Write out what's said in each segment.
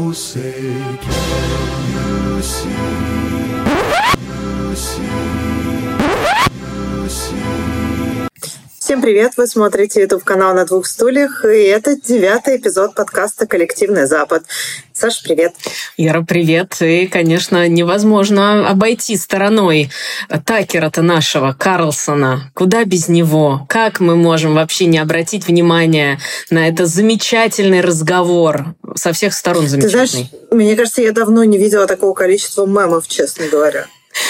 Oh, say, can you see? Всем привет! Вы смотрите YouTube канал на двух стульях, и это девятый эпизод подкаста «Коллективный Запад». Саша, привет! Яра, привет! И, конечно, невозможно обойти стороной Такера-то нашего, Карлсона. Куда без него? Как мы можем вообще не обратить внимание на этот замечательный разговор? Со всех сторон замечательный. Ты знаешь, мне кажется, я давно не видела такого количества мемов, честно говоря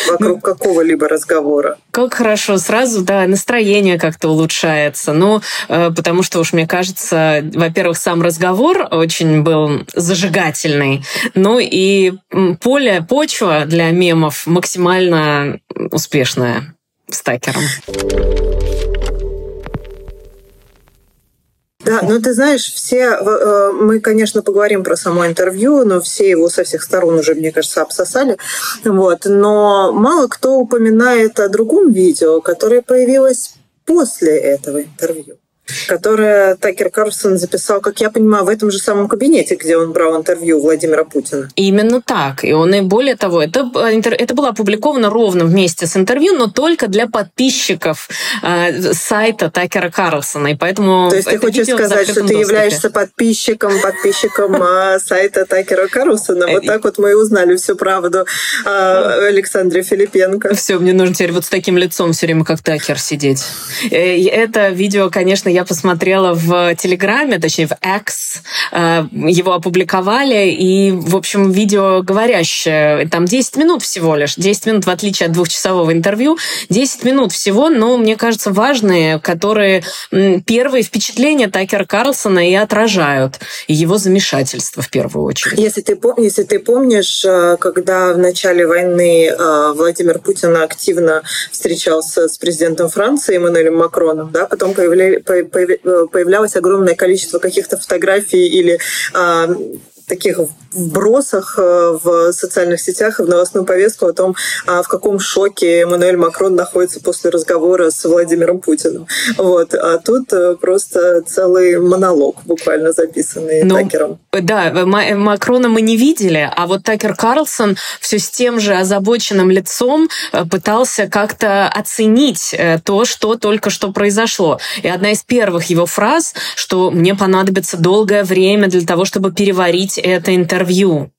вокруг ну, какого-либо разговора. Как хорошо, сразу, да, настроение как-то улучшается. Ну, э, потому что уж мне кажется, во-первых, сам разговор очень был зажигательный, ну и поле, почва для мемов максимально успешная с Такером. Да, ну ты знаешь, все, э, мы, конечно, поговорим про само интервью, но все его со всех сторон уже, мне кажется, обсосали. Вот. Но мало кто упоминает о другом видео, которое появилось после этого интервью которое Такер Карлсон записал, как я понимаю, в этом же самом кабинете, где он брал интервью Владимира Путина. Именно так. И он и более того, это, это было опубликовано ровно вместе с интервью, но только для подписчиков э, сайта Такера Карлсона. И поэтому То есть ты хочешь сказать, что ты являешься подписчиком, подписчиком э, сайта Такера Карлсона. Вот так вот мы и узнали всю правду о Александре Филипенко. Все, мне нужно теперь вот с таким лицом все время как Такер сидеть. Э, это видео, конечно, я посмотрела в Телеграме, точнее в X, э, его опубликовали, и, в общем, видео говорящее. Там 10 минут всего лишь. 10 минут, в отличие от двухчасового интервью. 10 минут всего, но, мне кажется, важные, которые первые впечатления Такера Карлсона и отражают. Его замешательство в первую очередь. Если ты, если ты помнишь, э, когда в начале войны э, Владимир Путин активно встречался с президентом Франции Эммануэлем Макроном, да, потом появляли, появлялось огромное количество каких-то фотографий или а, таких вбросах э, в социальных сетях и в новостную повестку о том, а, в каком шоке Эммануэль Макрон находится после разговора с Владимиром Путиным. Вот. А тут э, просто целый монолог буквально записанный ну, Такером. Да, Макрона мы не видели, а вот Такер Карлсон все с тем же озабоченным лицом э, пытался как-то оценить то, что только что произошло. И одна из первых его фраз, что мне понадобится долгое время для того, чтобы переварить это интервью.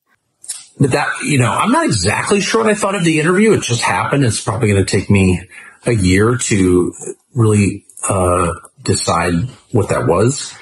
But that, you know, I'm not exactly sure what I thought of the interview. It just happened. It's probably going to take me a year to really uh, decide what that was.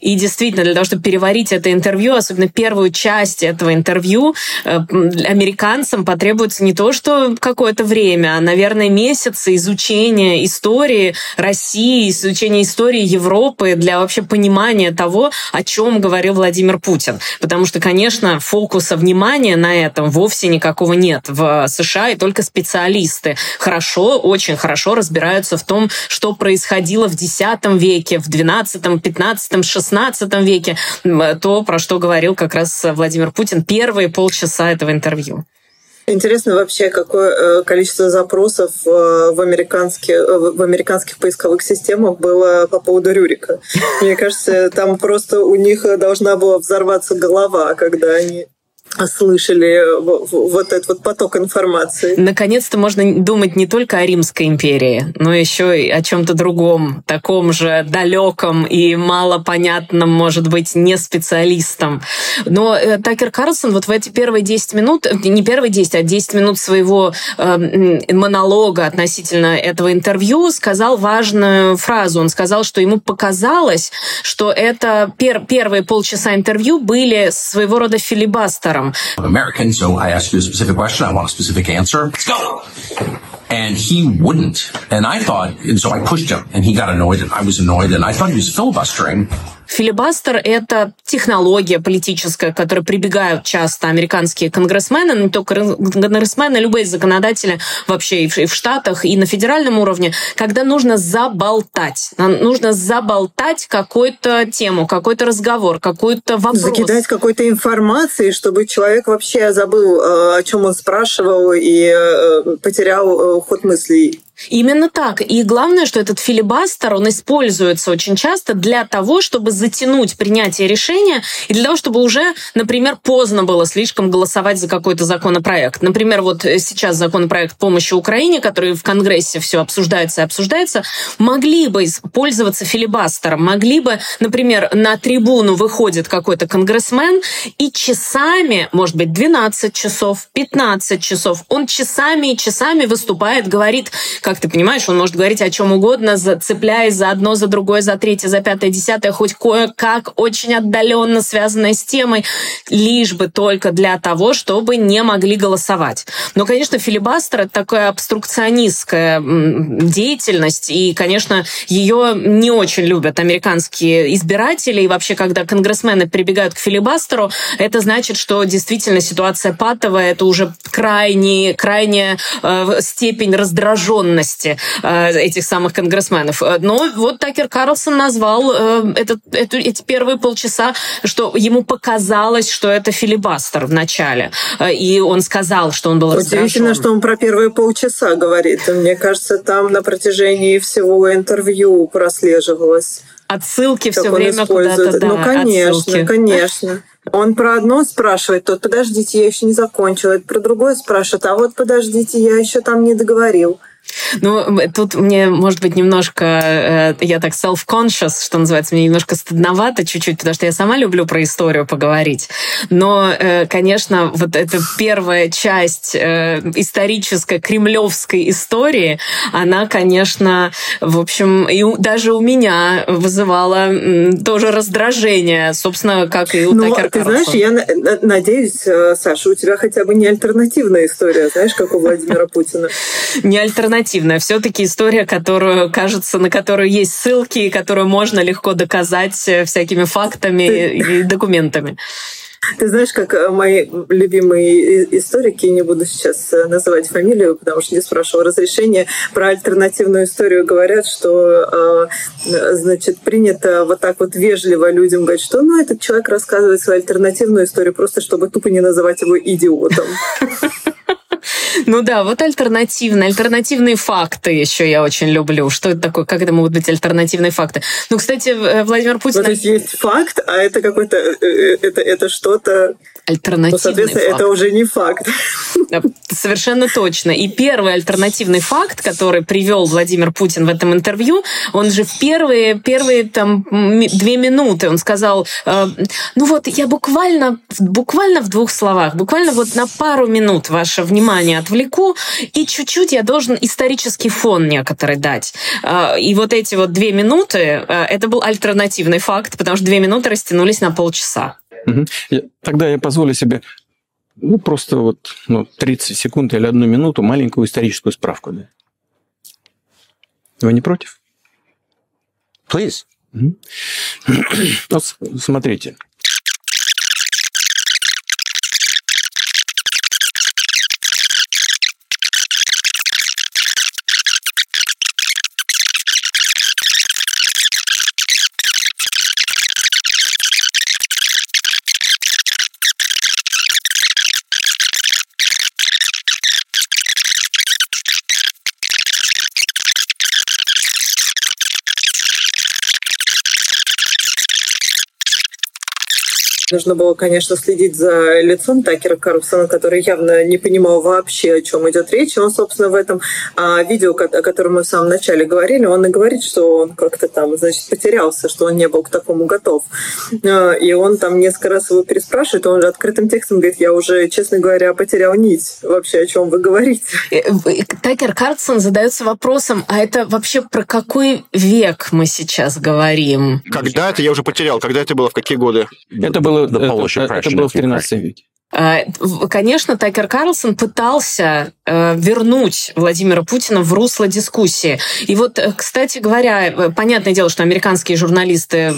И действительно, для того, чтобы переварить это интервью, особенно первую часть этого интервью, э, американцам потребуется не то, что какое-то время, а, наверное, месяцы изучения истории России, изучения истории Европы для вообще понимания того, о чем говорил Владимир Путин. Потому что, конечно, фокуса внимания на этом вовсе никакого нет в США, и только специалисты хорошо, очень хорошо разбираются в том, что происходило в X веке, в XII, XV, XVI веке, то, про что говорил как раз Владимир Путин первые полчаса этого интервью. Интересно вообще, какое э, количество запросов э, в американских, э, в американских поисковых системах было по поводу Рюрика. Мне кажется, там просто у них должна была взорваться голова, когда они слышали вот этот вот поток информации. Наконец-то можно думать не только о Римской империи, но еще и о чем-то другом, таком же далеком и малопонятном, может быть, не специалистам. Но э, Такер Карлсон вот в эти первые 10 минут, не первые 10, а 10 минут своего э, монолога относительно этого интервью сказал важную фразу. Он сказал, что ему показалось, что это пер первые полчаса интервью были своего рода филибастером I'm American, so I ask you a specific question. I want a specific answer. Let's go. And he wouldn't. And I thought, and so I pushed him, and he got annoyed, and I was annoyed, and I thought he was filibustering. Филибастер – это технология политическая, к которой прибегают часто американские конгрессмены, не только конгрессмены, любые законодатели вообще и в, Штатах, и на федеральном уровне, когда нужно заболтать. Нужно заболтать какую-то тему, какой-то разговор, какой-то вопрос. Закидать какой-то информацией, чтобы человек вообще забыл, э, о чем он спрашивал, и э, потерял э, ход мыслей. Именно так. И главное, что этот филибастер, он используется очень часто для того, чтобы затянуть принятие решения и для того, чтобы уже, например, поздно было слишком голосовать за какой-то законопроект. Например, вот сейчас законопроект помощи Украине, который в Конгрессе все обсуждается и обсуждается, могли бы пользоваться филибастером, могли бы, например, на трибуну выходит какой-то конгрессмен и часами, может быть, 12 часов, 15 часов, он часами и часами выступает, говорит, как ты понимаешь, он может говорить о чем угодно, цепляясь за одно, за другое, за третье, за пятое, десятое, хоть кое-как очень отдаленно связанное с темой, лишь бы только для того, чтобы не могли голосовать. Но, конечно, филибастер — это такая обструкционистская деятельность, и, конечно, ее не очень любят американские избиратели, и вообще, когда конгрессмены прибегают к филибастеру, это значит, что действительно ситуация патовая, это уже крайне, крайняя э, степень раздраженности ценности э, этих самых конгрессменов. Э, но вот Такер Карлсон назвал э, этот, эту, эти первые полчаса, что ему показалось, что это филибастер в начале. И он сказал, что он был Удивительно, раздражен. что он про первые полчаса говорит. Мне кажется, там на протяжении всего интервью прослеживалось. Отсылки все время куда-то, да, Ну, конечно, отсылки. конечно. Он про одно спрашивает, тот, подождите, я еще не закончил. Это про другое спрашивает, а вот подождите, я еще там не договорил. Ну, тут мне, может быть, немножко, э, я так self-conscious, что называется, мне немножко стыдновато чуть-чуть, потому что я сама люблю про историю поговорить. Но, э, конечно, вот эта первая часть э, исторической кремлевской истории, она, конечно, в общем, и даже у меня вызывала тоже раздражение, собственно, как и у ну, Такер ты знаешь, я надеюсь, Саша, у тебя хотя бы не альтернативная история, знаешь, как у Владимира Путина. Не альтернативная альтернативная. Все-таки история, которую, кажется, на которую есть ссылки, которую можно легко доказать э, всякими фактами и документами. Ты знаешь, как э, мои любимые историки, не буду сейчас э, называть фамилию, потому что не спрашивал разрешения, про альтернативную историю говорят, что значит, принято вот так вот вежливо людям говорить, что ну, этот человек рассказывает свою альтернативную историю просто, чтобы тупо не называть его идиотом. Ну да, вот альтернативные, альтернативные факты еще я очень люблю. Что это такое? Как это могут быть альтернативные факты? Ну, кстати, э, Владимир Путин... Ну, то есть есть факт, а это какой-то... Э, э, это, это что-то... Альтернативный ну, соответственно, факт. это уже не факт. Совершенно точно. И первый альтернативный факт, который привел Владимир Путин в этом интервью, он же в первые, первые там две минуты он сказал, ну вот я буквально, буквально в двух словах, буквально вот на пару минут ваше внимание отвлеку, и чуть-чуть я должен исторический фон некоторый дать. Э, и вот эти вот две минуты, э, это был альтернативный факт, потому что две минуты растянулись на полчаса. Угу. Тогда я позволю себе ну, просто вот ну, 30 секунд или одну минуту маленькую историческую справку. Да. Вы не против? Please. Угу. Вот смотрите. Нужно было, конечно, следить за лицом Такера Карлсона, который явно не понимал вообще, о чем идет речь. И он, собственно, в этом а, видео, о котором мы в самом начале говорили, он и говорит, что он как-то там, значит, потерялся, что он не был к такому готов. А, и он там несколько раз его переспрашивает, он же открытым текстом говорит, я уже, честно говоря, потерял нить вообще, о чем вы говорите. Э, Такер Карлсон задается вопросом, а это вообще про какой век мы сейчас говорим? Когда это я уже потерял? Когда это было? В какие годы? Это было the Polish это, это было в 13 веке. А, конечно, Такер Карлсон пытался э, вернуть Владимира Путина в русло дискуссии. И вот, э, кстати говоря, э, понятное дело, что американские журналисты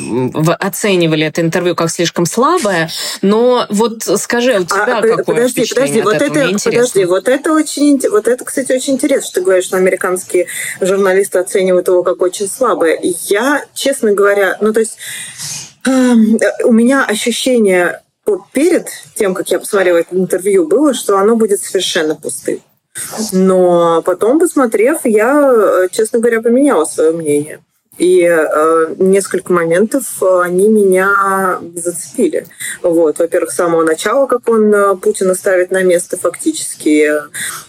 оценивали это интервью как слишком слабое, но вот скажи, у тебя а, какое подожди, подожди, вот это, подожди, вот это очень, вот это, кстати, очень интересно, что ты говоришь, что американские журналисты оценивают его как очень слабое. Я, честно говоря, ну то есть у меня ощущение перед тем, как я посмотрела это интервью, было, что оно будет совершенно пустым. Но потом, посмотрев, я, честно говоря, поменяла свое мнение. И э, несколько моментов э, они меня зацепили. Вот. Во-первых, с самого начала, как он э, Путина ставит на место фактически э,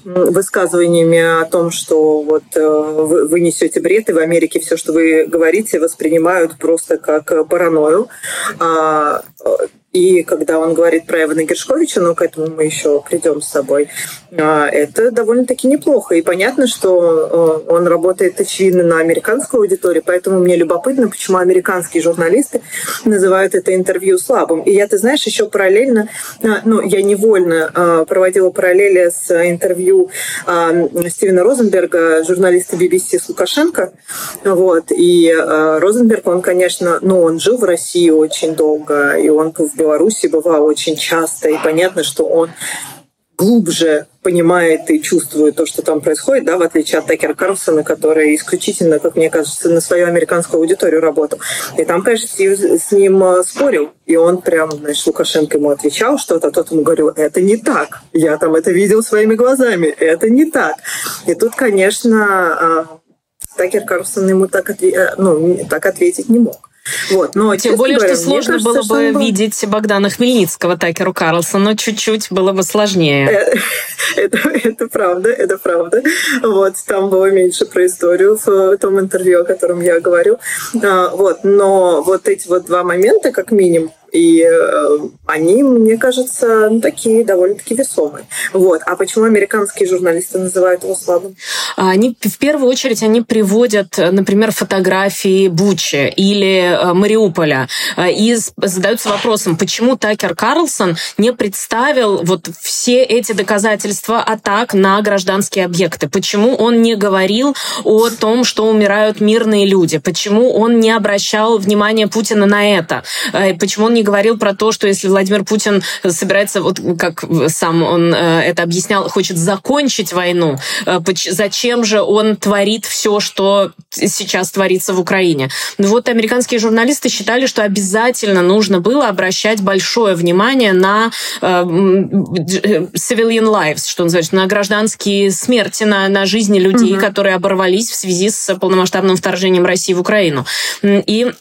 высказываниями о том, что вот вы, вы несете бред, и в Америке все, что вы говорите, воспринимают просто как паранойю. А, и когда он говорит про Эвана Гершковича, но к этому мы еще придем с собой, а, это довольно-таки неплохо. И понятно, что а, он работает, очевидно, на американскую аудиторию, поэтому мне любопытно, почему американские журналисты называют это интервью слабым. И я, ты знаешь, еще параллельно, а, ну, я невольно проводила параллели с интервью Стивена Розенберга, журналиста BBC с Лукашенко. Вот. И Розенберг, он, конечно, ну, он жил в России очень долго, и он в Беларуси бывал очень часто, и понятно, что он глубже понимает и чувствует то, что там происходит, да, в отличие от Такера Карлсона, который исключительно, как мне кажется, на свою американскую аудиторию работал. И там, конечно, Стив с ним э, спорил, и он прям, значит, Лукашенко ему отвечал что-то, а тот ему говорил, это не так, я там это видел своими глазами, это не так. И тут, конечно, э, Такер Карлсон ему так, э, ну, так ответить не мог. Вот, но, Тем более, говоря, что сложно кажется, было бы был... видеть Богдана Хмельницкого, Такеру Карлсону, но чуть-чуть было бы сложнее. Э, это, это правда, это правда. Вот, там было меньше про историю в том интервью, о котором я говорю. А, вот, но вот эти вот два момента, как минимум, и э, они, мне кажется, ну, такие довольно-таки весомые. Вот. А почему американские журналисты называют его слабым? Они, в первую очередь, они приводят, например, фотографии Бучи или э, Мариуполя э, и задаются вопросом, почему Такер Карлсон не представил вот все эти доказательства атак на гражданские объекты? Почему он не говорил о том, что умирают мирные люди? Почему он не обращал внимания Путина на это? Почему он не говорил про то, что если Владимир Путин собирается, вот как сам он э, это объяснял, хочет закончить войну, э, зачем же он творит все, что сейчас творится в Украине? Ну вот американские журналисты считали, что обязательно нужно было обращать большое внимание на э, civilian lives, что называется, на гражданские смерти, на, на жизни людей, угу. которые оборвались в связи с полномасштабным вторжением России в Украину. И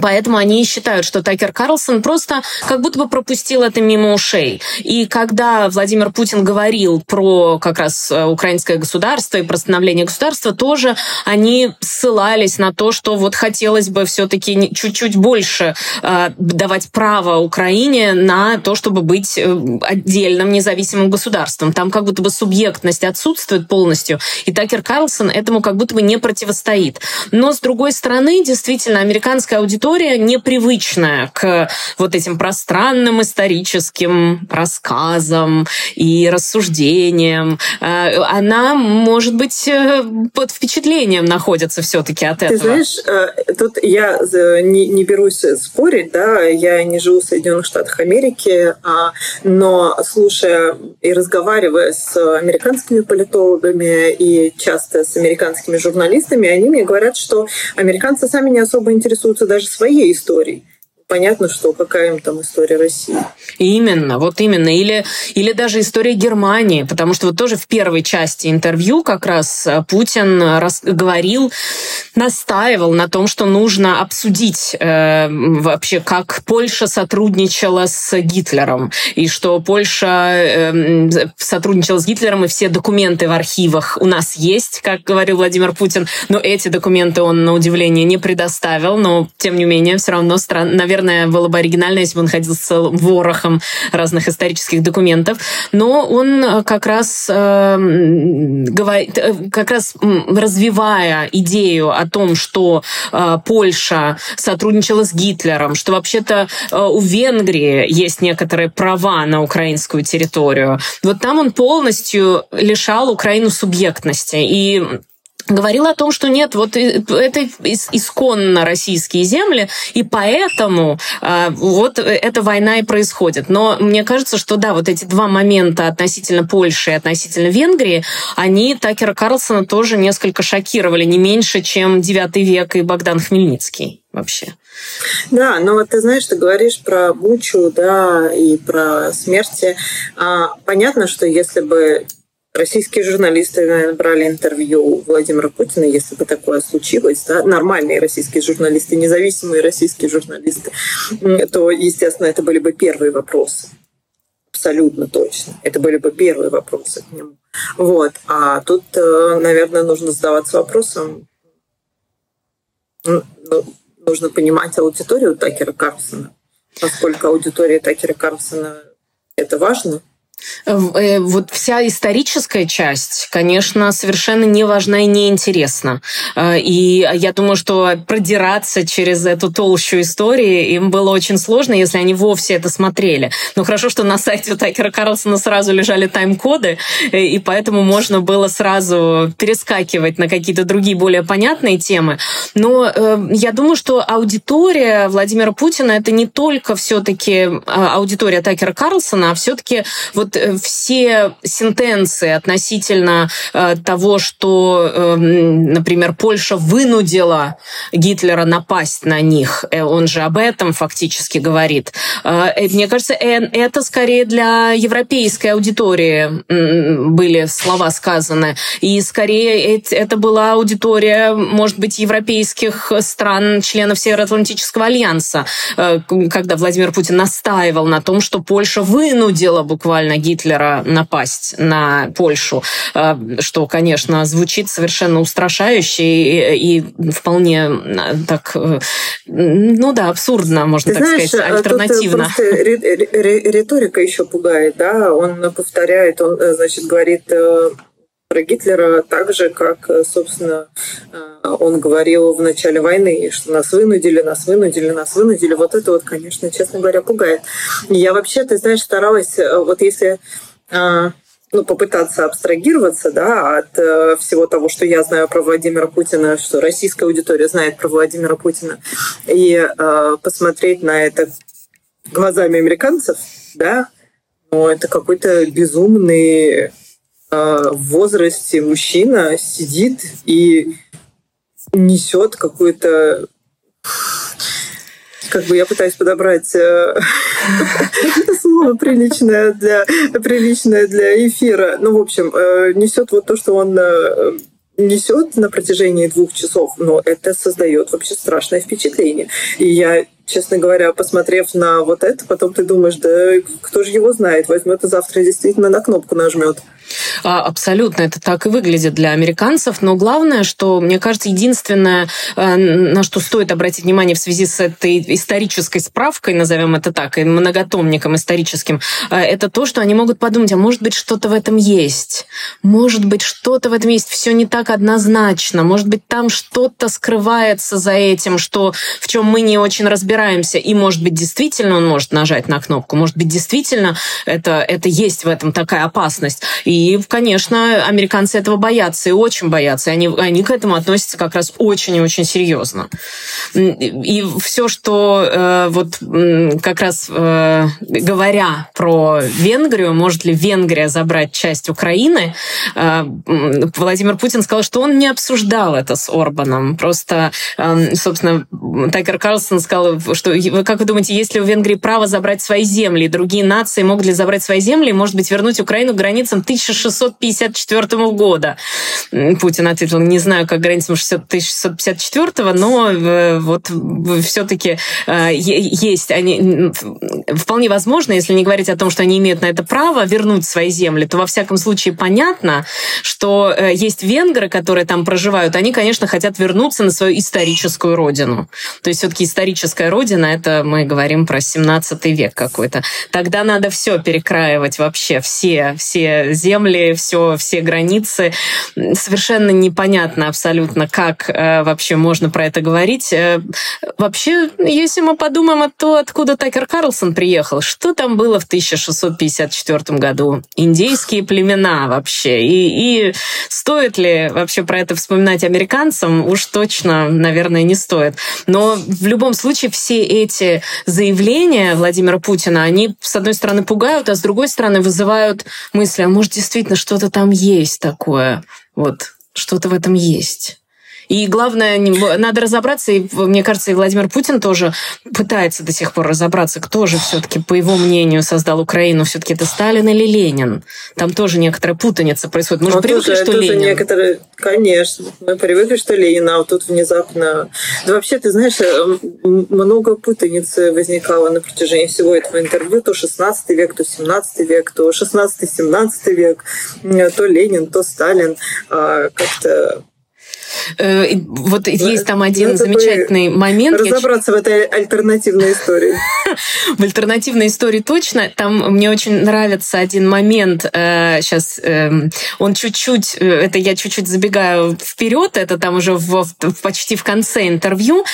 Поэтому они считают, что Такер Карлсон просто как будто бы пропустил это мимо ушей. И когда Владимир Путин говорил про как раз э, украинское государство и про становление государства, тоже они ссылались на то, что вот хотелось бы все-таки чуть-чуть больше э, давать право Украине на то, чтобы быть э, отдельным независимым государством. Там как будто бы субъектность отсутствует полностью, и Такер Карлсон этому как будто бы не противостоит. Но, с другой стороны, действительно, американская аудитория аудитория непривычная к вот этим пространным историческим рассказам и рассуждениям. Э, она, может быть, э, под впечатлением находится все-таки от этого. Ты знаешь, э, тут я не, не берусь спорить, да, я не живу в Соединенных Штатах Америки, а, но слушая и разговаривая с американскими политологами и часто с американскими журналистами, они мне говорят, что американцы сами не особо интересуются даже своей историей понятно, что какая им там история России. Именно, вот именно. Или, или даже история Германии, потому что вот тоже в первой части интервью как раз э, Путин рас, говорил, настаивал на том, что нужно обсудить э, вообще, как Польша сотрудничала с Гитлером, и что Польша э, сотрудничала с Гитлером, и все документы в архивах у нас есть, как говорил Владимир Путин, но эти документы он, на удивление, не предоставил, но, тем не менее, все равно, стран, наверное, наверное, было бы оригинально, если бы он ходил с ворохом разных исторических документов. Но он э, как раз э, говорит, э, как раз развивая идею о том, что э, Польша сотрудничала с Гитлером, что вообще-то э, у Венгрии есть некоторые права на украинскую территорию. Вот там он полностью лишал Украину субъектности. И говорил о том, что нет, вот это исконно российские земли, и поэтому э, вот эта война и происходит. Но мне кажется, что да, вот эти два момента относительно Польши и относительно Венгрии, они Такера Карлсона тоже несколько шокировали, не меньше, чем девятый век и Богдан Хмельницкий вообще. Да, но вот ты знаешь, ты говоришь про Бучу, да, и про смерти. А, понятно, что если бы Российские журналисты, наверное, брали интервью у Владимира Путина, если бы такое случилось, да, нормальные российские журналисты, независимые российские журналисты, то, естественно, это были бы первые вопросы. Абсолютно точно. Это были бы первые вопросы к нему. Вот. А тут, э, наверное, нужно задаваться вопросом, ну, нужно понимать аудиторию Такера Карлсона. Насколько аудитория Такера Карлсона это важно, вот вся историческая часть, конечно, совершенно не важна и не интересна. Э, и я думаю, что продираться через эту толщу истории им было очень сложно, если они вовсе это смотрели. Но хорошо, что на сайте Такера Карлсона сразу лежали тайм-коды, э, и поэтому можно было сразу перескакивать на какие-то другие более понятные темы. Но я думаю, что аудитория Владимира Путина это не только все-таки аудитория Такера Карлсона, а все-таки вот вот э, все сентенции относительно э, того, что, эм, например, Польша вынудила Гитлера напасть на них, э, он же об этом фактически говорит. Мне кажется, это скорее для европейской аудитории были слова сказаны. И скорее это была аудитория, может быть, европейских стран, членов Североатлантического альянса, когда Владимир Путин настаивал на том, что Польша вынудила буквально Гитлера напасть на Польшу, э, что, конечно, звучит совершенно устрашающе и, и вполне э, так, э, ну да, абсурдно, можно Ты так знаешь, сказать, альтернативно. Тут риторика еще пугает, да, он повторяет, он, значит, говорит про Гитлера так же, как, собственно, он говорил в начале войны, что нас вынудили, нас вынудили, нас вынудили. Вот это вот, конечно, честно говоря, пугает. Я вообще, ты знаешь, старалась, вот если ну, попытаться абстрагироваться да, от э, всего того, что я знаю про Владимира Путина, что российская аудитория знает про Владимира Путина, и э, посмотреть на это глазами американцев, да, ну, это какой-то безумный в возрасте мужчина сидит и несет какую-то как бы я пытаюсь подобрать э, слово приличное для, приличное для эфира. Ну, в общем, э, несет вот то, что он э, несет на протяжении двух часов, но это создает вообще страшное впечатление. И я честно говоря, посмотрев на вот это, потом ты думаешь, да кто же его знает, возьмет и завтра действительно на кнопку нажмет. А, абсолютно, это так и выглядит для американцев. Но главное, что, мне кажется, единственное, э, на что стоит обратить внимание в связи с этой исторической справкой, назовем это так, и многотомником историческим, э, это то, что они могут подумать, а может быть, что-то в этом есть. Может быть, что-то в этом есть. Все не так однозначно. Может быть, там что-то скрывается за этим, что в чем мы не очень разбираемся. И, может быть, действительно он может нажать на кнопку. Может быть, действительно это, это есть в этом такая опасность. И и, конечно, американцы этого боятся и очень боятся. И они, они к этому относятся как раз очень и очень серьезно. И все, что э, вот как раз э, говоря про Венгрию, может ли Венгрия забрать часть Украины, э, Владимир Путин сказал, что он не обсуждал это с Орбаном. Просто, э, собственно, Такер Карлсон сказал, что, как вы думаете, есть ли у Венгрии право забрать свои земли, другие нации могут ли забрать свои земли, и, может быть, вернуть Украину к границам 1000 1654 года. Путин ответил, не знаю, как границам 1654, но э, вот все-таки э, есть они вполне возможно, если не говорить о том, что они имеют на это право вернуть свои земли, то во всяком случае понятно, что э, есть венгры, которые там проживают, они, конечно, хотят вернуться на свою историческую родину. То есть все-таки историческая родина, это мы говорим про 17 век какой-то. Тогда надо все перекраивать вообще, все, все земли земли, все, все границы. Совершенно непонятно абсолютно, как э, вообще можно про это говорить. Э, вообще, если мы подумаем о том, откуда Такер Карлсон приехал, что там было в 1654 году? Индейские племена вообще. И, и стоит ли вообще про это вспоминать американцам? Уж точно, наверное, не стоит. Но в любом случае все эти заявления Владимира Путина, они, с одной стороны, пугают, а с другой стороны, вызывают мысли, а может, действительно что-то там есть такое. Вот, что-то в этом есть. И главное, надо разобраться, и мне кажется, и Владимир Путин тоже пытается до сих пор разобраться, кто же все-таки, по его мнению, создал Украину. Все-таки это Сталин или Ленин? Там тоже некоторая путаница происходит. Мы же привыкли, что Ленин. Некоторые... Конечно. Мы привыкли, что Ленин, а вот тут внезапно... Да вообще, ты знаешь, много путаницы возникало на протяжении всего этого интервью. То 16 век, то 17 век, то 16-17 век, то Ленин, то Сталин. А, как-то вот есть там один замечательный момент. Разобраться в этой альтернативной истории. В альтернативной истории точно. Там мне очень нравится один момент. Сейчас э, эм, он чуть-чуть, э, это я чуть-чуть забегаю вперед, это там уже в, почти в конце интервью,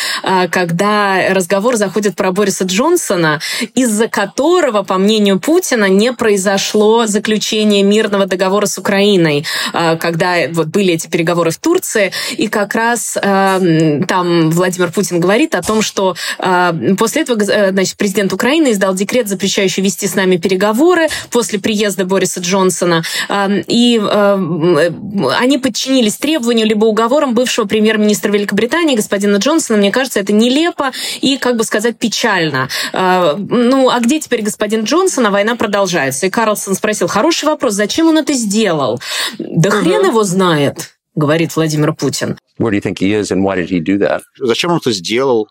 когда разговор заходит про Бориса Джонсона, из-за которого, по мнению Путина, не произошло заключение мирного договора с Украиной, когда вот были эти переговоры в Турции, и как раз э, там Владимир Путин говорит о том, что э, после этого э, значит, президент Украины издал декрет, запрещающий вести с нами переговоры после приезда Бориса Джонсона. Э, и э, они подчинились требованию либо уговорам бывшего премьер-министра Великобритании господина Джонсона. Мне кажется, это нелепо и, как бы сказать, печально. Э, ну, а где теперь господин Джонсон, а война продолжается? И Карлсон спросил, хороший вопрос, зачем он это сделал? Да угу. хрен его знает говорит Владимир Путин. Where do you think he is and why did he do that? Зачем он это сделал?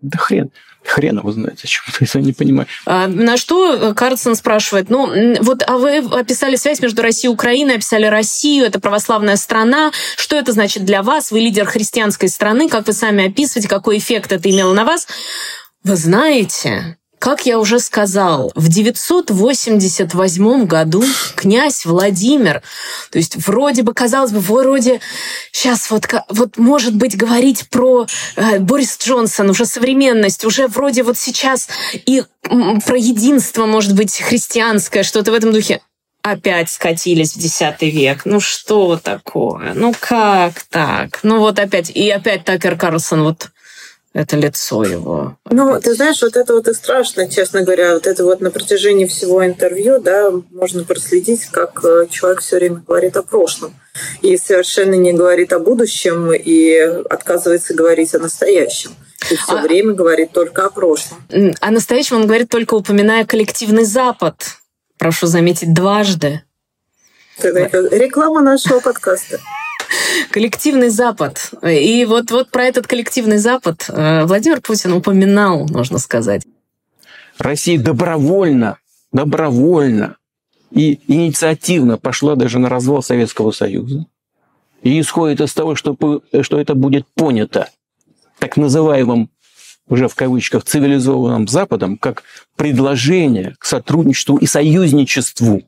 Да хрен. Хрен его знает, зачем это, я не понимаю. А, на что Карлсон спрашивает, ну, вот, а вы описали связь между Россией и Украиной, описали Россию, это православная страна, что это значит для вас? Вы лидер христианской страны, как вы сами описываете, какой эффект это имело на вас? Вы знаете, как я уже сказал, в 988 году князь Владимир, то есть вроде бы, казалось бы, вроде сейчас вот, вот может быть говорить про э, Борис Джонсон, уже современность, уже вроде вот сейчас и про единство, может быть, христианское, что-то в этом духе опять скатились в X век. Ну что такое? Ну как так? Ну вот опять. И опять Такер Карлсон вот это лицо его. Ну, ты знаешь, вот это вот и страшно, честно говоря. Вот это вот на протяжении всего интервью, да, можно проследить, как э, человек все время говорит о прошлом. И совершенно не говорит о будущем, и отказывается говорить о настоящем. И все а... время говорит только о прошлом. О настоящем он говорит только упоминая коллективный Запад. Прошу заметить, дважды. Реклама нашего подкаста. Коллективный Запад. И вот, вот про этот коллективный Запад э, Владимир Путин упоминал, можно сказать. Россия добровольно, добровольно и инициативно пошла даже на развал Советского Союза. И исходит из того, что, что это будет понято так называемым уже в кавычках цивилизованным Западом как предложение к сотрудничеству и союзничеству.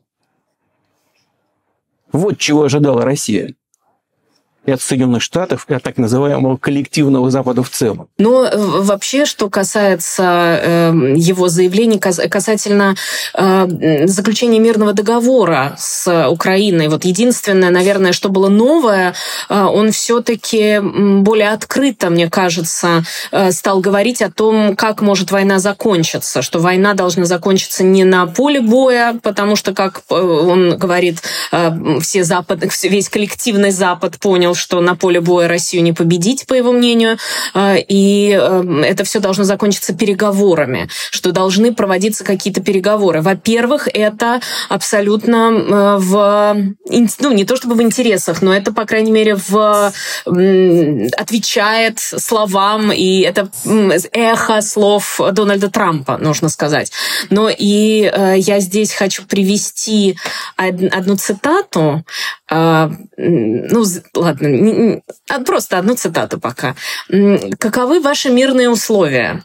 Вот чего ожидала Россия и от Соединенных Штатов, и от так называемого коллективного Запада в целом. Но э, вообще, что касается э, его заявлений касательно э, заключения мирного договора с Украиной, вот единственное, наверное, что было новое, он все-таки более открыто, мне кажется, стал говорить о том, как может война закончиться, что война должна закончиться не на поле боя, потому что, как он говорит, все Запад, весь коллективный Запад понял, что на поле боя Россию не победить, по его мнению, а, и эм, это все должно закончиться переговорами, что должны проводиться какие-то переговоры. Во-первых, это абсолютно э, в, ну, не то чтобы в интересах, но это, по крайней мере, в, отвечает словам, и это эхо слов Дональда Трампа, нужно сказать. Но и э, я здесь хочу привести одну цитату. А, ну, ладно, а, просто одну цитату пока. Каковы ваши мирные условия?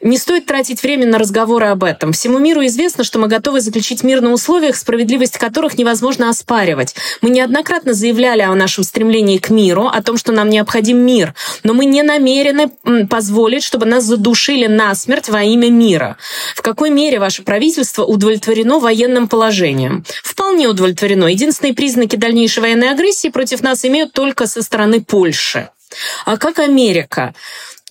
Не стоит тратить время на разговоры об этом. Всему миру известно, что мы готовы заключить мир на условиях, справедливость которых невозможно оспаривать. Мы неоднократно заявляли о нашем стремлении к миру, о том, что нам необходим мир, но мы не намерены позволить, чтобы нас задушили насмерть во имя мира. В какой мере ваше правительство удовлетворено военным положением? Вполне удовлетворено. Единственные признаки дальнейшей военной агрессии против нас имеют только со стороны Польши. А как Америка?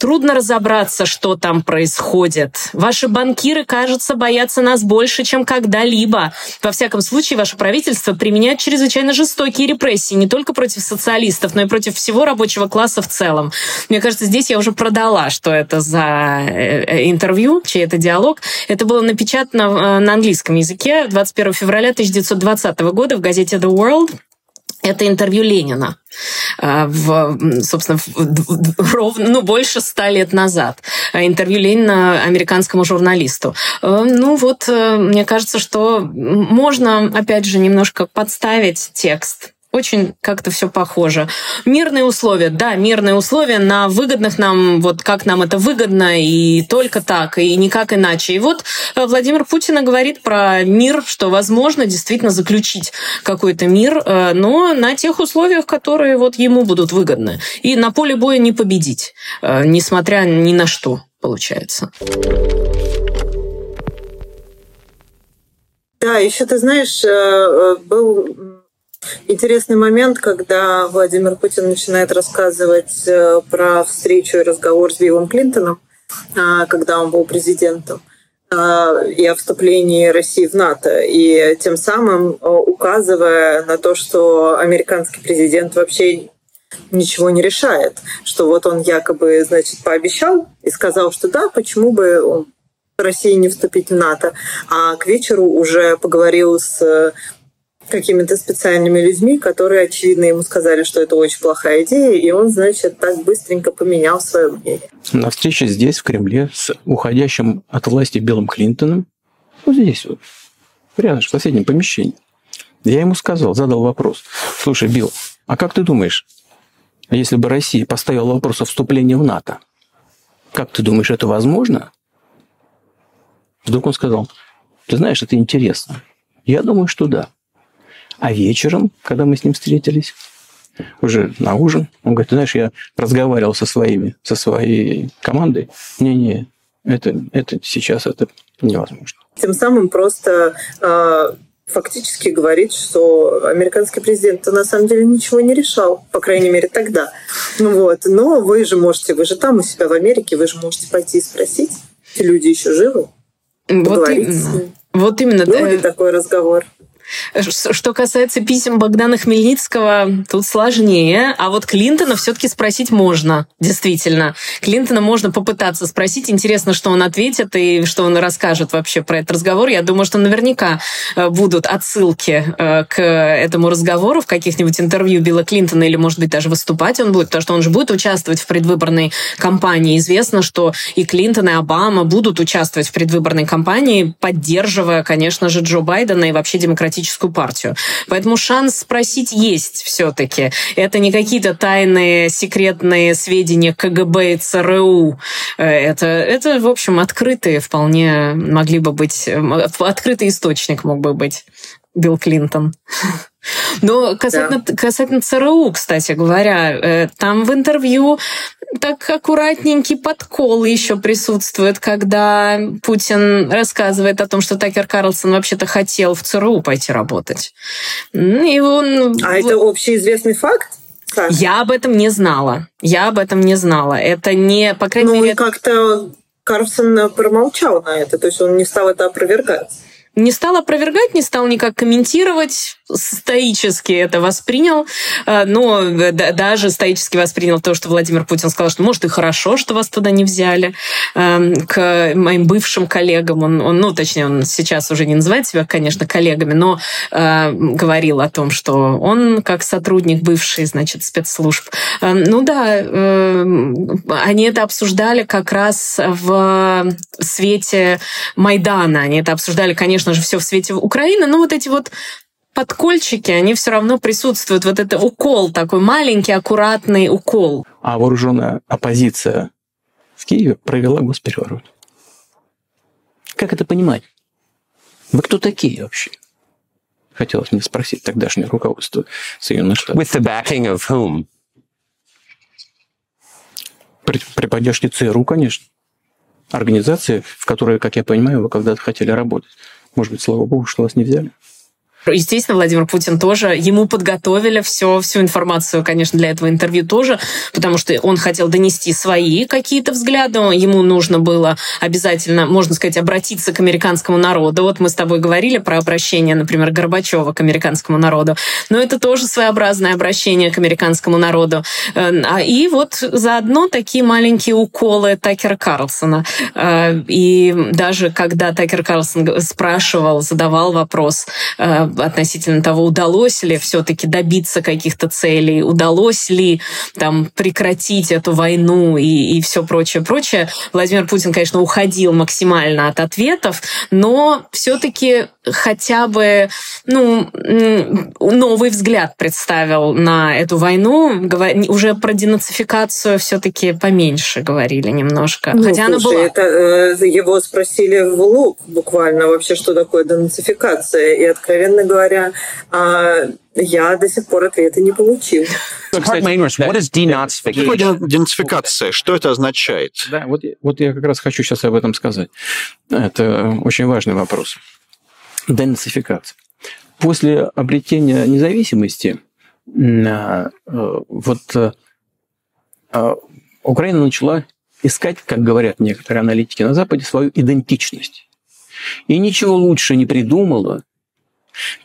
Трудно разобраться, что там происходит. Ваши банкиры, кажется, боятся нас больше, чем когда-либо. Во всяком случае, ваше правительство применяет чрезвычайно жестокие репрессии не только против социалистов, но и против всего рабочего класса в целом. Мне кажется, здесь я уже продала, что это за э, э, интервью, чей это диалог. Это было напечатано э, на английском языке 21 февраля 1920 года в газете The World. Это интервью Ленина в, собственно, в, ровно, ну, больше ста лет назад. Интервью Ленина американскому журналисту. Ну вот, мне кажется, что можно, опять же, немножко подставить текст очень как-то все похоже. Мирные условия, да, мирные условия на выгодных нам, вот как нам это выгодно, и только так, и никак иначе. И вот э, Владимир Путин говорит про мир, что возможно действительно заключить какой-то мир, э, но на тех условиях, которые вот ему будут выгодны. И на поле боя не победить, э, несмотря ни на что, получается. Да, еще ты знаешь, был Интересный момент, когда Владимир Путин начинает рассказывать э, про встречу и разговор с Биллом Клинтоном, а, когда он был президентом, а, и о вступлении России в НАТО, и тем самым э, указывая на то, что американский президент вообще ничего не решает, что вот он якобы, значит, пообещал и сказал, что да, почему бы России не вступить в НАТО, а к вечеру уже поговорил с какими-то специальными людьми, которые, очевидно, ему сказали, что это очень плохая идея, и он, значит, так быстренько поменял свое мнение. На встрече здесь, в Кремле, с уходящим от власти Белым Клинтоном, вот здесь вот, рядом, в соседнем помещении, я ему сказал, задал вопрос. Слушай, Билл, а как ты думаешь, если бы Россия поставила вопрос о вступлении в НАТО, как ты думаешь, это возможно? Вдруг он сказал, ты знаешь, это интересно. Я думаю, что да. А вечером, когда мы с ним встретились, уже на ужин, он говорит, ты знаешь, я разговаривал со своими, со своей командой. Не-не, это, это сейчас это невозможно. Тем самым просто э, фактически говорит, что американский президент на самом деле ничего не решал, по крайней мере тогда. Ну вот, но вы же можете, вы же там у себя в Америке, вы же можете пойти и спросить, эти люди еще живы. Вот именно. Вот именно. Был ли такой разговор? Что касается писем Богдана Хмельницкого, тут сложнее. А вот Клинтона все-таки спросить можно, действительно. Клинтона можно попытаться спросить. Интересно, что он ответит и что он расскажет вообще про этот разговор. Я думаю, что наверняка э, будут отсылки э, к этому разговору в каких-нибудь интервью Билла Клинтона или, может быть, даже выступать он будет, потому что он же будет участвовать в предвыборной кампании. Известно, что и Клинтон, и Обама будут участвовать в предвыборной кампании, поддерживая, конечно же, Джо Байдена и вообще демократическую демократическую партию. Поэтому шанс спросить есть все-таки. Это не какие-то тайные секретные сведения КГБ и ЦРУ. Э, это, это в общем, открытые вполне могли бы быть... Открытый источник мог бы быть Билл Клинтон. Но касательно, да. касательно ЦРУ, кстати говоря, э, там в интервью так аккуратненький подкол еще присутствует, когда Путин рассказывает о том, что Такер Карлсон вообще-то хотел в ЦРУ пойти работать. И он... А это общеизвестный факт? Как? Я об этом не знала. Я об этом не знала. Это не, по крайней ну, мере... Ну, как-то Карлсон промолчал на это, то есть он не стал это опровергать. Не стал опровергать, не стал никак комментировать, стоически это воспринял, э, но даже стоически воспринял то, что Владимир Путин сказал, что может и хорошо, что вас туда не взяли. Эм, к моим бывшим коллегам, он, он ну, точнее, он сейчас уже не называет себя, конечно, коллегами, но э, говорил о том, что он как сотрудник бывший, значит, спецслужб. Э, ну да, э, они это обсуждали как раз в свете Майдана, они это обсуждали, конечно, конечно же, все в свете Украины, но вот эти вот подкольчики, они все равно присутствуют. Вот это укол такой маленький, аккуратный укол. А вооруженная оппозиция в Киеве провела госпереворот. Как это понимать? Вы кто такие вообще? Хотелось мне спросить тогдашнее руководство Соединенных Штатов. With the backing of whom? При, при поддержке ЦРУ, конечно. Организации, в которой, как я понимаю, вы когда-то хотели работать. Может быть, слава богу, что вас не взяли. Естественно, Владимир Путин тоже, ему подготовили все, всю информацию, конечно, для этого интервью тоже, потому что он хотел донести свои какие-то взгляды, ему нужно было обязательно, можно сказать, обратиться к американскому народу. Вот мы с тобой говорили про обращение, например, Горбачева к американскому народу, но это тоже своеобразное обращение к американскому народу. Э, а И вот заодно такие маленькие уколы Такера Карлсона. Э, и даже когда Такер Карлсон спрашивал, задавал вопрос э, относительно того, удалось ли все-таки добиться каких-то целей, удалось ли там прекратить эту войну и, и все прочее, прочее. Владимир Путин, конечно, уходил максимально от ответов, но все-таки хотя бы ну, новый взгляд представил на эту войну. Уже про денацификацию все-таки поменьше говорили немножко. Ну, Хотя слушай, она была. Это, э, его спросили в лоб буквально вообще, что такое денацификация. И, откровенно говоря, а, я до сих пор ответа не получил. What is denazification? Что такое денацификация? Что это означает? Да, вот, вот я как раз хочу сейчас об этом сказать. Это очень важный вопрос. Денацификация. После обретения независимости э, вот э, Украина начала искать, как говорят некоторые аналитики на Западе, свою идентичность. И ничего лучше не придумала,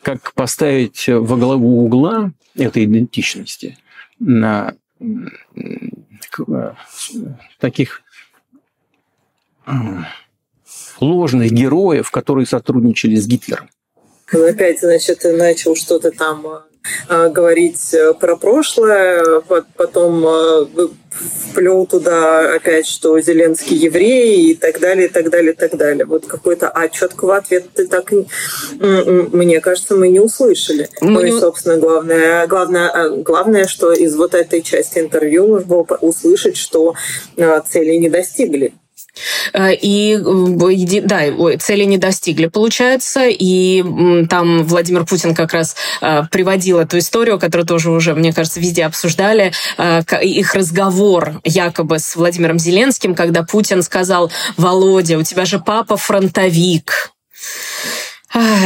как поставить во главу угла этой идентичности на таких ложных героев, которые сотрудничали с Гитлером. Он опять, значит, начал что-то там э, говорить э, про прошлое, потом э, вплел туда опять, что Зеленский еврей и так далее, и так далее, и так далее. Вот какой-то, а четкого ответа ты так, мне кажется, мы не услышали. Мы ну и, собственно, главное, главное, главное, что из вот этой части интервью можно было услышать, что цели не достигли. Э, и да, цели не достигли, получается. И там Владимир Путин как раз э, приводил эту историю, которую тоже уже, мне кажется, везде обсуждали, э, их разговор якобы с Владимиром Зеленским, когда Путин сказал, Володя, у тебя же папа фронтовик.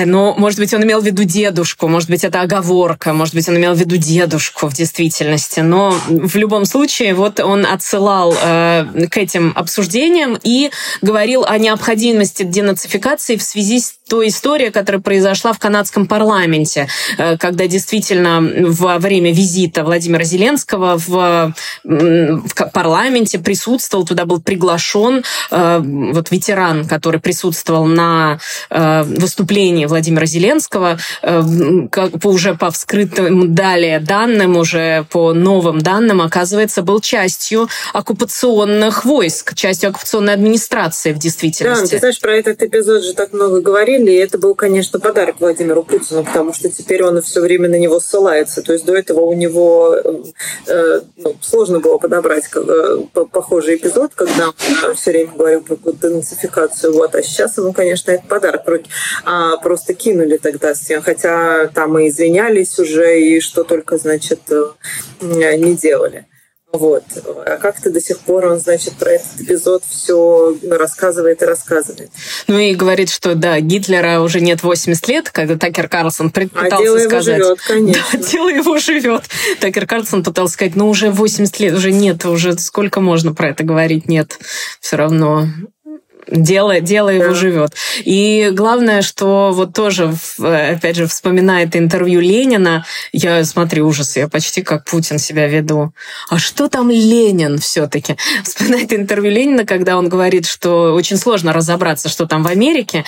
Ну, может быть, он имел в виду дедушку, может быть, это оговорка, может быть, он имел в виду дедушку в действительности. Но в любом случае, вот он отсылал э, к этим обсуждениям и говорил о необходимости денацификации в связи с той историей, которая произошла в канадском парламенте, э, когда действительно во время визита Владимира Зеленского в, в парламенте присутствовал, туда был приглашен э, вот ветеран, который присутствовал на э, выступлении Владимира Зеленского, как уже по вскрытым далее данным, уже по новым данным, оказывается, был частью оккупационных войск, частью оккупационной администрации в действительности. Да, ты знаешь, про этот эпизод же так много говорили, и это был, конечно, подарок Владимиру Путину, потому что теперь он все время на него ссылается. То есть до этого у него э, ну, сложно было подобрать э, похожий эпизод, когда он все время говорил про денацификацию. Вот. А сейчас ему, конечно, это подарок. А просто кинули тогда хотя там и извинялись уже, и что только, значит, э, не делали. Вот. А как-то до сих пор он, значит, про этот эпизод все рассказывает и рассказывает. Ну и говорит, что да, Гитлера уже нет 80 лет, когда Такер Карлсон пытался а дело сказать... его живет, конечно. Да, дело его живет. Такер Карлсон пытался сказать, ну уже 80 лет, уже нет, уже сколько можно про это говорить? Нет, все равно дело, дело его живет. И главное, что вот тоже, опять же, вспоминает интервью Ленина, я смотрю ужас, я почти как Путин себя веду. А что там Ленин все-таки? Вспоминает интервью Ленина, когда он говорит, что очень сложно разобраться, что там в Америке.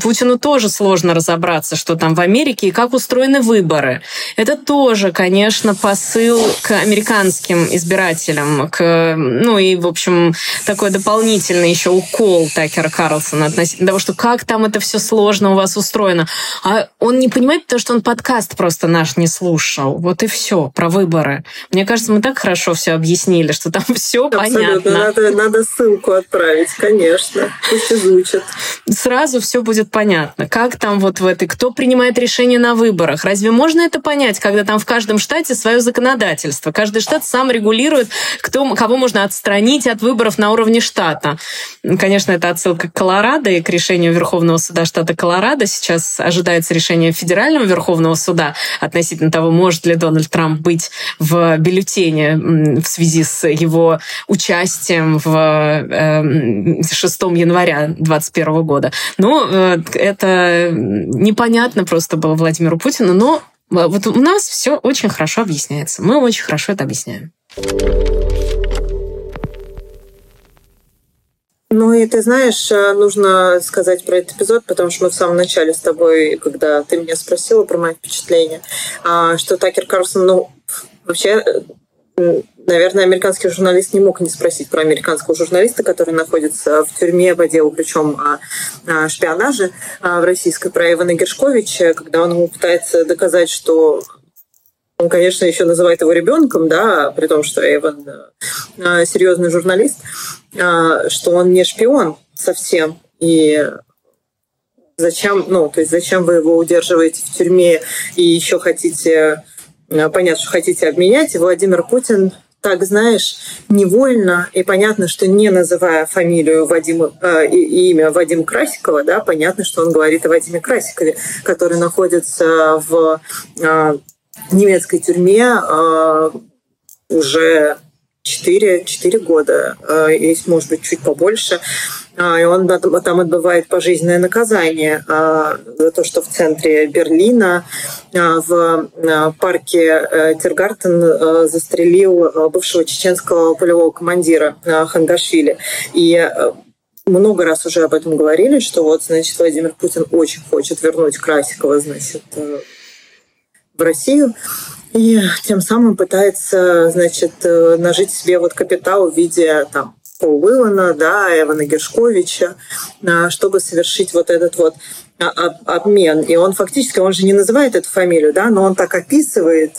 Путину тоже сложно разобраться, что там в Америке и как устроены выборы. Это тоже, конечно, посыл к американским избирателям, к, ну и, в общем, такой дополнительный еще укол Такера Карлсона относительно того, что как там это все сложно у вас устроено. А он не понимает, потому что он подкаст просто наш не слушал. Вот и все про выборы. Мне кажется, мы так хорошо все объяснили, что там все понятно. Надо, надо ссылку отправить, конечно. Пусть изучат. Сразу все будет понятно. Как там вот в этой... Кто принимает решение на выборах? Разве можно это понять, когда там в каждом штате свое законодательство? Каждый штат сам регулирует, кто, кого можно отстранить от выборов на уровне штата. Конечно, это это отсылка к Колорадо и к решению Верховного суда штата Колорадо. Сейчас ожидается решение Федерального Верховного суда относительно того, может ли Дональд Трамп быть в бюллетене в связи с его участием в 6 эм, января 2021 года. Но э, это непонятно просто было Владимиру Путину, но э, вот у нас все очень хорошо объясняется. Мы очень хорошо это объясняем. Ну и ты знаешь, э, нужно сказать про этот эпизод, потому что мы в самом начале с тобой, когда ты меня спросила про мои впечатления, а, что Такер Карлсон, ну, вообще наверное, американский журналист не мог не спросить про американского журналиста, который находится в тюрьме по делу, причем о, о шпионаже в российской, про Ивана Гершковича, когда он ему пытается доказать, что он, конечно, еще называет его ребенком, да, при том, что Эван э, серьезный журналист, э, что он не шпион совсем. И зачем, ну, то есть зачем вы его удерживаете в тюрьме и еще хотите, э, понятно, что хотите обменять, и Владимир Путин так, знаешь, невольно, и понятно, что не называя фамилию Вадима э, и имя Вадима Красикова, да, понятно, что он говорит о Вадиме Красикове, который находится в э, немецкой тюрьме э, уже 4, 4 года, э, есть, может быть, чуть побольше. Э, и он там отбывает пожизненное наказание э, за то, что в центре Берлина э, в парке э, Тиргартен э, застрелил бывшего чеченского полевого командира Хангашвили. И много раз уже об этом говорили, что вот, значит, Владимир Путин очень хочет вернуть Красикова, значит, в Россию и тем самым пытается, значит, э, нажить себе вот капитал в виде там Пол Уиллана, да, Эвана Гершковича, а, чтобы совершить вот этот вот а, обмен. И он фактически, он же не называет эту фамилию, да, но он так описывает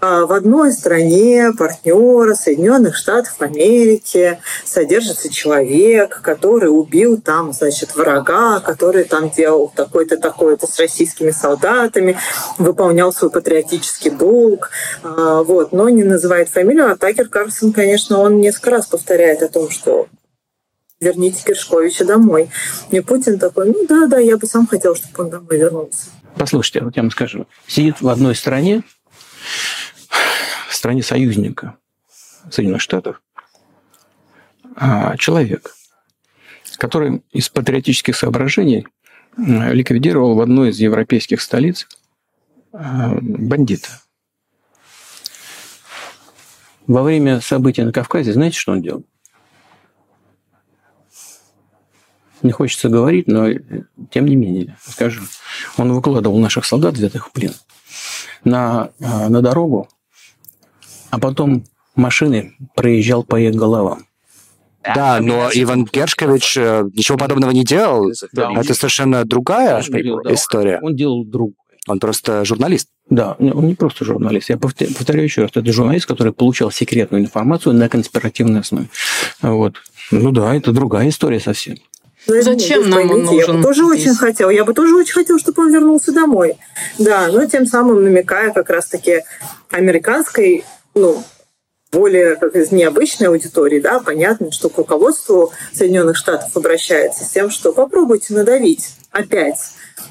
в одной стране партнера Соединенных Штатов Америки содержится человек, который убил там, значит, врага, который там делал такой-то, такой-то с российскими солдатами, выполнял свой патриотический долг, а, вот, но не называет фамилию, а Такер Карлсон, конечно, он несколько раз повторяет о том, что верните Киршковича домой. И Путин такой, ну да, да, я бы сам хотел, чтобы он домой вернулся. Послушайте, вот я вам скажу. Сидит в одной стране в стране союзника Соединенных Штатов а, человек, который из патриотических соображений ликвидировал в одной из европейских столиц а, бандита. Во время событий на Кавказе, знаете, что он делал? Не хочется говорить, но тем не менее, скажу. Он выкладывал наших солдат, взятых в плен, на, а, на дорогу, а потом машины проезжал по их головам. Да, но Иван Гершкович э, ничего подобного не делал. Да, Это совершенно другая история. Он делал другое. Он просто журналист. Да, он не просто журналист. Я повторяю еще раз, это журналист, который получал секретную информацию на конспиративной основе. Вот. Ну да, это другая история совсем. Ну, Зачем нам поймите, он нужен? Я бы тоже здесь? очень хотел. Я бы тоже очень хотел, чтобы он вернулся домой. Да, но тем самым намекая как раз-таки американской, ну, более как из необычной аудитории, да, понятно, что к руководству Соединенных Штатов обращается с тем, что попробуйте надавить опять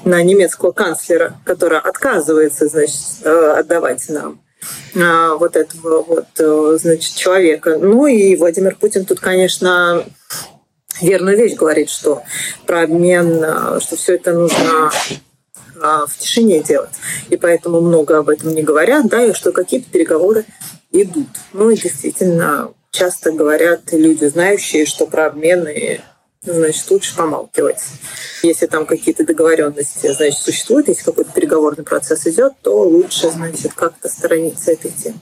на немецкого канцлера, который отказывается, значит, э, отдавать нам а, вот этого вот, э, значит, человека. Ну и Владимир Путин тут, конечно, верную вещь говорит, что про обмен, э, что все это нужно э, в тишине делать. И поэтому много об этом не говорят, да, и что какие-то переговоры идут. Ну и действительно, часто говорят люди, знающие, что про обмены значит, лучше помалкивать. Если там какие-то договоренности, значит, существуют, если какой-то переговорный процесс идет, то лучше, значит, как-то сторониться этой темы.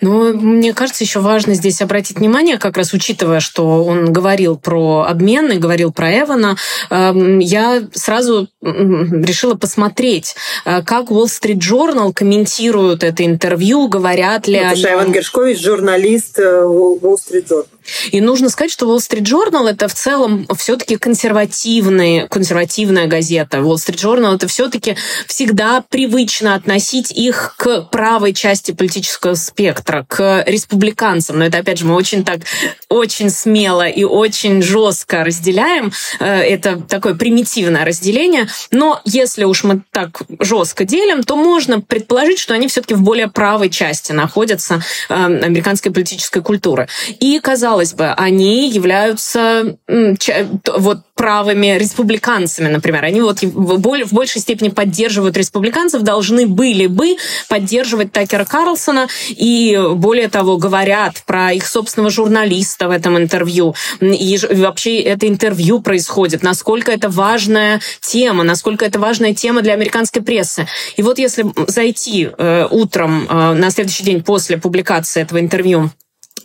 Но мне кажется, еще важно здесь обратить внимание, как раз учитывая, что он говорил про обмен и говорил про Эвана, эм, я сразу решила посмотреть, э, как Wall Street Journal комментируют это интервью, говорят ли ну, они... Эван Гершкович журналист э, Wall Street Journal. И нужно сказать, что Wall Street Journal это в целом все-таки консервативная, консервативная газета. Wall Street Journal это все-таки всегда привычно относить их к правой части политического спектра, к республиканцам. Но это, опять же, мы очень так, очень смело и очень жестко разделяем. Э, это такое примитивное разделение. Но если уж мы так жестко делим, то можно предположить, что они все-таки в более правой части находятся э, американской политической культуры. И, казалось бы, они являются вот правыми республиканцами, например. Они вот в большей степени поддерживают республиканцев, должны были бы поддерживать Такера Карлсона и, более того, говорят про их собственного журналиста в этом интервью. И вообще это интервью происходит, насколько это важная тема, насколько это важная тема для американской прессы. И вот если зайти э, утром э, на следующий день после публикации этого интервью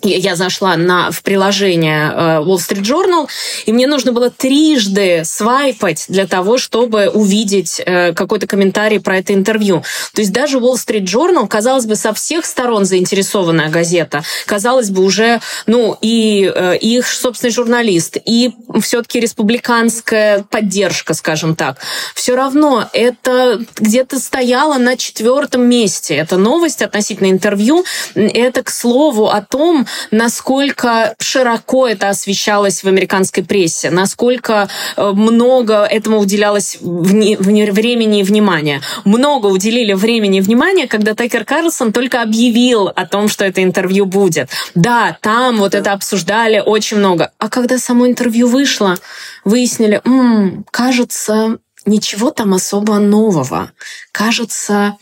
я зашла на, в приложение э, Wall Street Journal, и мне нужно было трижды свайпать для того, чтобы увидеть э, какой-то комментарий про это интервью. То есть даже Wall Street Journal, казалось бы, со всех сторон заинтересованная газета, казалось бы, уже, ну, и, э, и их собственный журналист, и все-таки республиканская поддержка, скажем так. Все равно это где-то стояло на четвертом месте. Это новость относительно интервью. Это, к слову, о том, насколько широко это освещалось в американской прессе, насколько э, много этому уделялось времени и внимания. Много уделили времени и внимания, когда Такер Карлсон только объявил о том, что это интервью будет. Да, там вот это обсуждали очень много. А когда само интервью вышло, выяснили, м-м, кажется, ничего там особо нового. Кажется,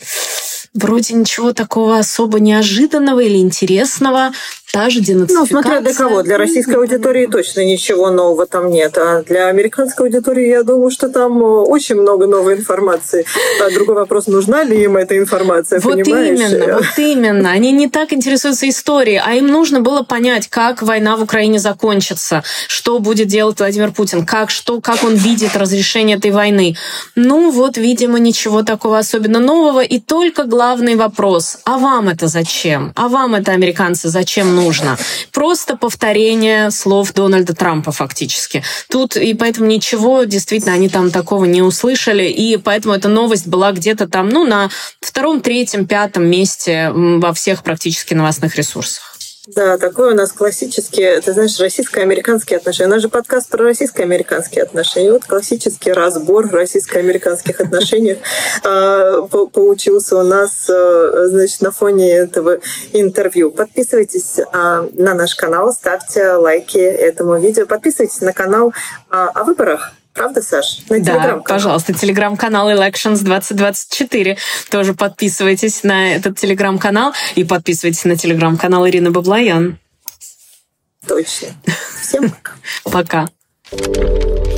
вроде ничего такого особо неожиданного или интересного. Та же денацификация. Ну, смотря для кого. Для российской аудитории точно ничего нового там нет. А для американской аудитории, я думаю, что там э, очень много новой информации. А другой вопрос, нужна ли им эта информация, вот понимаешь? именно, вот именно. Они не так интересуются историей, а им нужно было понять, как война в Украине закончится, что будет делать Владимир Путин, как, что, как он видит разрешение этой войны. Ну, вот, видимо, ничего такого особенно нового. И только главный вопрос, а вам это зачем? А вам это, американцы, зачем нужно. Просто повторение слов Дональда Трампа фактически. Тут и поэтому ничего, действительно, они там такого не услышали, и поэтому эта новость была где-то там, ну, на втором, третьем, пятом месте во всех практически новостных ресурсах. Да, такой у нас классический, ты знаешь, российско-американские отношения. У нас же подкаст про российско-американские отношения. Вот классический разбор российско-американских отношений а, получился у нас, а, значит, на фоне этого интервью. Подписывайтесь а, на наш канал, ставьте лайки этому видео, подписывайтесь на канал о выборах Правда, Саш? На да, пожалуйста, телеграм-канал Elections 2024. Тоже подписывайтесь на этот телеграм-канал и подписывайтесь на телеграм-канал Ирины Баблоян. Точно. Всем пока. Пока.